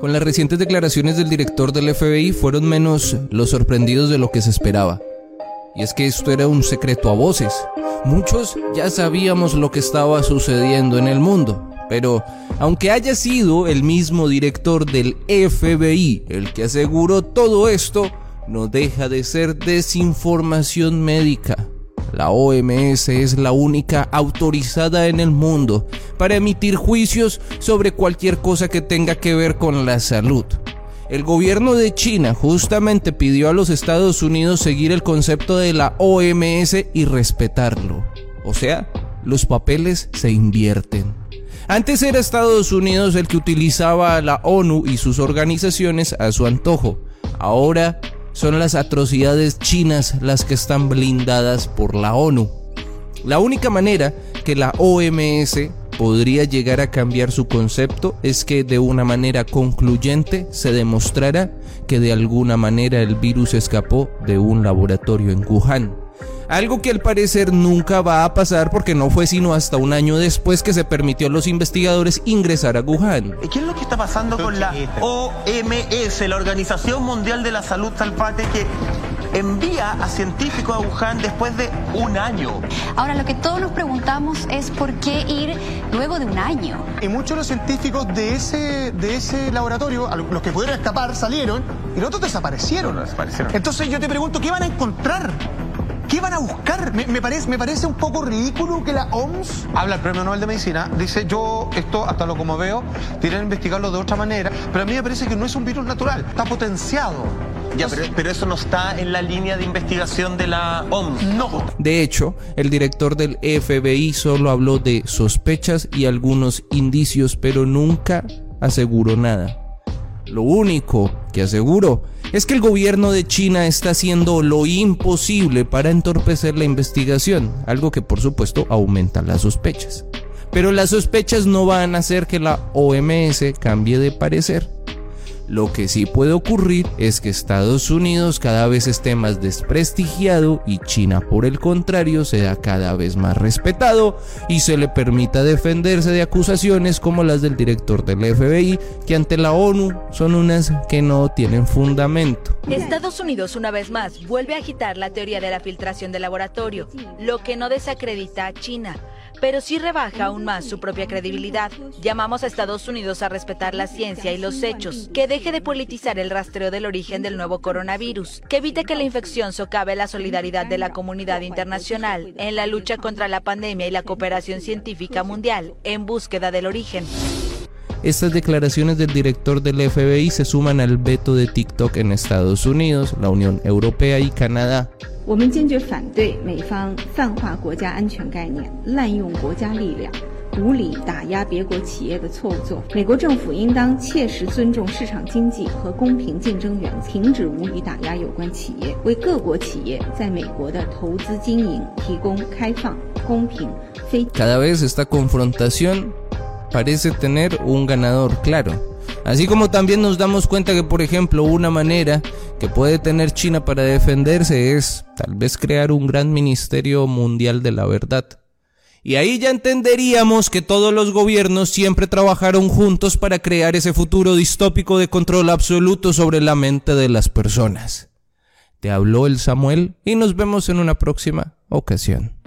Con las recientes declaraciones del director del FBI fueron menos los sorprendidos de lo que se esperaba. Y es que esto era un secreto a voces. Muchos ya sabíamos lo que estaba sucediendo en el mundo, pero aunque haya sido el mismo director del FBI el que aseguró todo esto, no deja de ser desinformación médica. La OMS es la única autorizada en el mundo para emitir juicios sobre cualquier cosa que tenga que ver con la salud. El gobierno de China justamente pidió a los Estados Unidos seguir el concepto de la OMS y respetarlo. O sea, los papeles se invierten. Antes era Estados Unidos el que utilizaba a la ONU y sus organizaciones a su antojo. Ahora son las atrocidades chinas las que están blindadas por la ONU. La única manera que la OMS podría llegar a cambiar su concepto es que de una manera concluyente se demostrara que de alguna manera el virus escapó de un laboratorio en Wuhan. Algo que al parecer nunca va a pasar porque no fue sino hasta un año después que se permitió a los investigadores ingresar a Wuhan. ¿Qué es lo que está pasando con la OMS, la Organización Mundial de la Salud Salpate, que envía a científicos a Wuhan después de un año. Ahora, lo que todos nos preguntamos es por qué ir luego de un año. Y muchos de los científicos de ese, de ese laboratorio, los que pudieron escapar, salieron y los otros desaparecieron. desaparecieron. Entonces yo te pregunto, ¿qué van a encontrar? ¿Qué van a buscar? Me, parece, me parece un poco ridículo que la OMS... Habla el Premio Nobel de Medicina, dice, yo esto, hasta lo como veo, tienen que investigarlo de otra manera, pero a mí me parece que no es un virus natural, está potenciado. Ya, pero, pero, eso no está en la línea de investigación de la OMS. No. De hecho, el director del FBI solo habló de sospechas y algunos indicios, pero nunca aseguró nada. Lo único que aseguró es que el gobierno de China está haciendo lo imposible para entorpecer la investigación, algo que por supuesto aumenta las sospechas. Pero las sospechas no van a hacer que la OMS cambie de parecer. Lo que sí puede ocurrir es que Estados Unidos cada vez esté más desprestigiado y China por el contrario sea cada vez más respetado y se le permita defenderse de acusaciones como las del director del FBI que ante la ONU son unas que no tienen fundamento. Estados Unidos una vez más vuelve a agitar la teoría de la filtración del laboratorio, lo que no desacredita a China pero sí rebaja aún más su propia credibilidad. Llamamos a Estados Unidos a respetar la ciencia y los hechos, que deje de politizar el rastreo del origen del nuevo coronavirus, que evite que la infección socave la solidaridad de la comunidad internacional en la lucha contra la pandemia y la cooperación científica mundial en búsqueda del origen. Estas declaraciones del director del FBI se suman al veto de TikTok en Estados Unidos, la Unión Europea y Canadá. Cada vez esta confrontación parece tener un ganador claro. Así como también nos damos cuenta que, por ejemplo, una manera que puede tener China para defenderse es tal vez crear un gran ministerio mundial de la verdad. Y ahí ya entenderíamos que todos los gobiernos siempre trabajaron juntos para crear ese futuro distópico de control absoluto sobre la mente de las personas. Te habló el Samuel y nos vemos en una próxima ocasión.